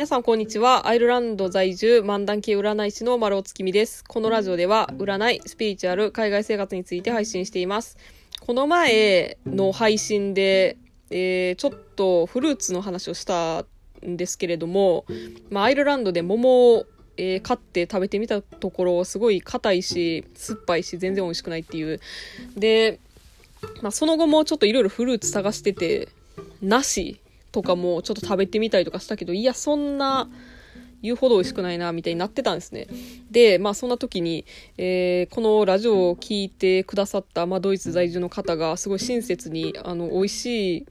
皆さんこんにちは。アイルランド在住、漫談系占い師の丸尾月見です。このラジオでは、占い、スピリチュアル、海外生活について配信しています。この前の配信で、えー、ちょっとフルーツの話をしたんですけれども、まあ、アイルランドで桃を、えー、買って食べてみたところ、すごい硬いし、酸っぱいし、全然美味しくないっていう。で、まあ、その後もちょっといろいろフルーツ探してて、なしとかもちょっと食べてみたりとかしたけど、いや、そんな、言うほど美味しくないな、みたいになってたんですね。で、まあそんな時に、えー、このラジオを聴いてくださった、まあドイツ在住の方がすごい親切に、あの、美味しい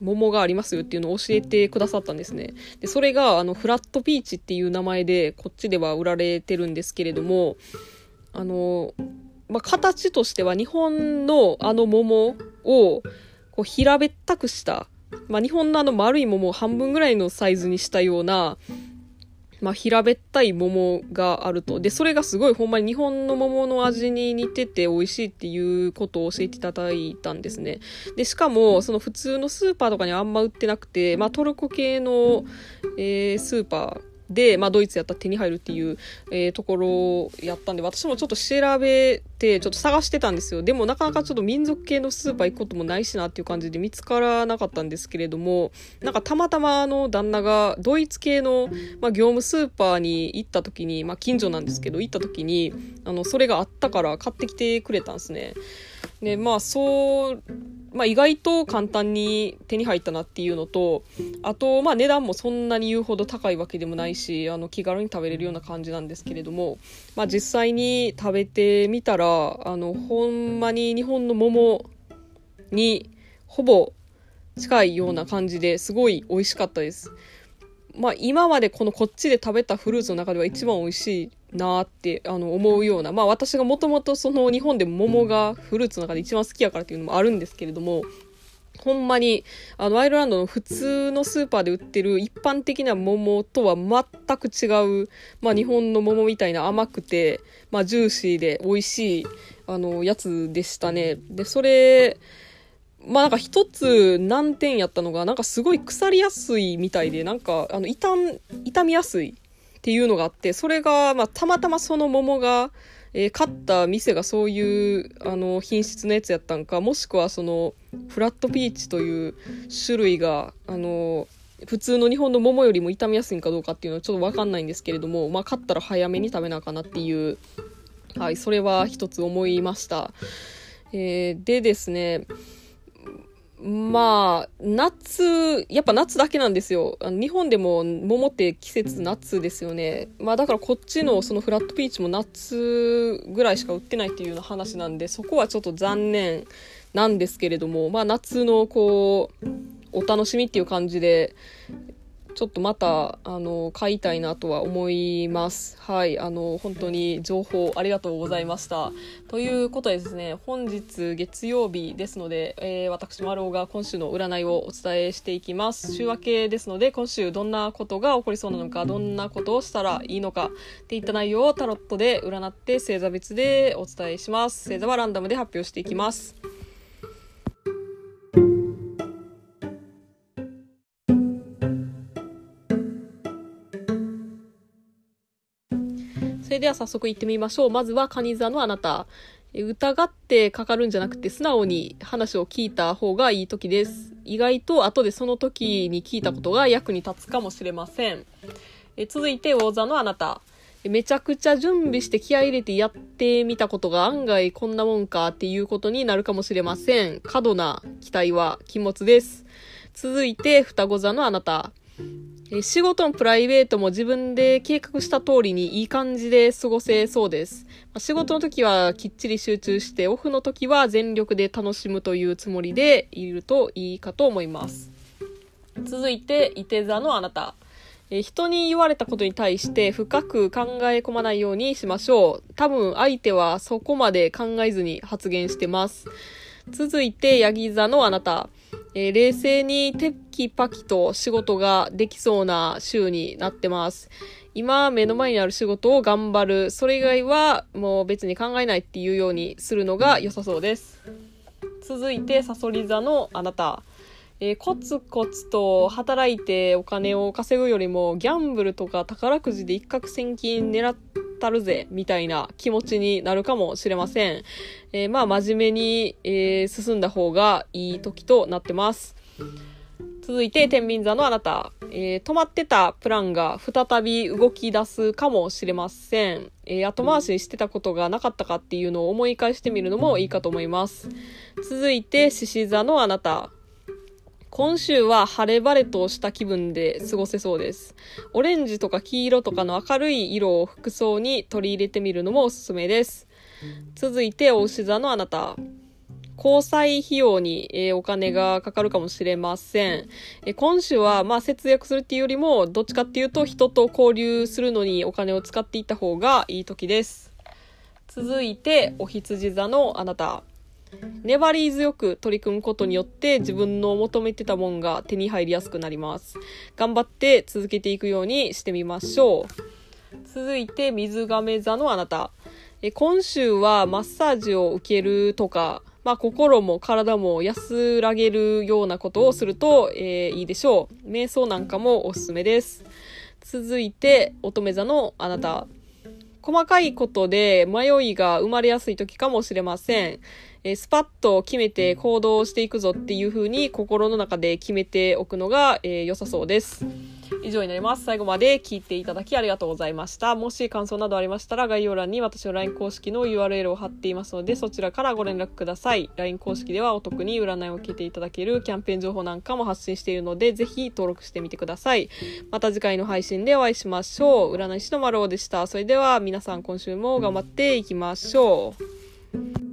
桃がありますよっていうのを教えてくださったんですね。で、それが、あの、フラットピーチっていう名前で、こっちでは売られてるんですけれども、あの、まあ、形としては日本のあの桃を、こう、平べったくしたまあ、日本のあの丸い桃を半分ぐらいのサイズにしたような、まあ、平べったい桃があると。で、それがすごいほんまに日本の桃の味に似てて美味しいっていうことを教えていただいたんですね。で、しかも、その普通のスーパーとかにはあんま売ってなくて、まあ、トルコ系の、えー、スーパー、で、まあ、ドイツやったら手に入るっていう、えー、ところやったんで、私もちょっと調べて、ちょっと探してたんですよ。でもなかなかちょっと民族系のスーパー行くこともないしなっていう感じで見つからなかったんですけれども、なんかたまたまあの旦那がドイツ系の、まあ、業務スーパーに行った時に、まあ、近所なんですけど、行った時に、あの、それがあったから買ってきてくれたんですね。で、まあ、そう、まあ、意外と簡単に手に入ったなっていうのと、あと、まあ、値段もそんなに言うほど高いわけでもないし、あの、気軽に食べれるような感じなんですけれども、まあ、実際に食べてみたら、あの、ほんまに日本の桃にほぼ近いような感じですごい美味しかったです。まあ、今までこのこっちで食べたフルーツの中では一番美味しいなってあの思うような、まあ私がもともとその日本で桃がフルーツの中で一番好きやからっていうのもあるんですけれども、ほんまに、あの、アイルランドの普通のスーパーで売ってる一般的な桃とは全く違う、まあ日本の桃みたいな甘くて、まあジューシーで美味しい、あの、やつでしたね。で、それ、まあなんか一つ難点やったのが、なんかすごい腐りやすいみたいで、なんか、あの、傷、傷みやすいっていうのがあって、それが、まあ、たまたまその桃が、えー、買った店がそういうあの品質のやつやったんかもしくはそのフラットピーチという種類があの普通の日本の桃よりも傷みやすいんかどうかっていうのはちょっと分かんないんですけれども、まあ、買ったら早めに食べなあかなっていう、はい、それは一つ思いました。えー、でですねまあ、夏、やっぱ夏だけなんですよ。日本でも桃って季節夏ですよね。まあだからこっちのそのフラットピーチも夏ぐらいしか売ってないっていうような話なんで、そこはちょっと残念なんですけれども、まあ夏のこう、お楽しみっていう感じで、ちょっとまた、あの、買いたいなとは思います。はい。あの、本当に情報ありがとうございました。ということでですね、本日月曜日ですので、えー、私、丸尾が今週の占いをお伝えしていきます。週明けですので、今週どんなことが起こりそうなのか、どんなことをしたらいいのか、っていった内容をタロットで占って星座別でお伝えします。星座はランダムで発表していきます。では早速行ってみましょう。まずは、カニ座のあなた。疑ってかかるんじゃなくて、素直に話を聞いた方がいい時です。意外と後でその時に聞いたことが役に立つかもしれません。え続いて、大座のあなた。めちゃくちゃ準備して気合入れてやってみたことが案外こんなもんかっていうことになるかもしれません。過度な期待は禁物です。続いて、双子座のあなた。え仕事もプライベートも自分で計画した通りにいい感じで過ごせそうです。ま仕事の時はきっちり集中して、オフの時は全力で楽しむというつもりでいるといいかと思います。続いて、伊手座のあなた。え人に言われたことに対して深く考え込まないようにしましょう。多分相手はそこまで考えずに発言してます。続いて、ヤギ座のあなた。えー、冷静にテキパキと仕事ができそうな週になってます。今目の前にある仕事を頑張る。それ以外はもう別に考えないっていうようにするのが良さそうです。続いて、サソリ座のあなた。えー、コツコツと働いてお金を稼ぐよりも、ギャンブルとか宝くじで一攫千金狙ってたるぜ、みたいな気持ちになるかもしれません。えー、まあ、真面目に、えー、進んだ方がいい時となってます。続いて、天秤座のあなた。えー、止まってたプランが再び動き出すかもしれません。えー、後回ししてたことがなかったかっていうのを思い返してみるのもいいかと思います。続いて、獅子座のあなた。今週は晴れ晴れとした気分で過ごせそうです。オレンジとか黄色とかの明るい色を服装に取り入れてみるのもおすすめです。続いて、お牛座のあなた。交際費用に、え、お金がかかるかもしれません。え、今週は、まあ、節約するっていうよりも、どっちかっていうと、人と交流するのにお金を使っていった方がいい時です。続いて、お羊座のあなた。粘り強く取り組むことによって自分の求めてたもんが手に入りやすくなります。頑張って続けていくようにしてみましょう。続いて、水亀座のあなた。え今週はマッサージを受けるとか、まあ、心も体も安らげるようなことをすると、えー、いいでしょう。瞑想なんかもおすすめです。続いて、乙女座のあなた。細かいことで迷いが生まれやすい時かもしれません。えスパッと決めて行動していくぞっていう風に心の中で決めておくのが、えー、良さそうです。以上になります。最後まで聞いていただきありがとうございました。もし感想などありましたら概要欄に私の LINE 公式の URL を貼っていますのでそちらからご連絡ください。LINE 公式ではお得に占いを受けていただけるキャンペーン情報なんかも発信しているのでぜひ登録してみてください。また次回の配信でお会いしましょう。占い師の丸尾でした。それでは皆さん今週も頑張っていきましょう。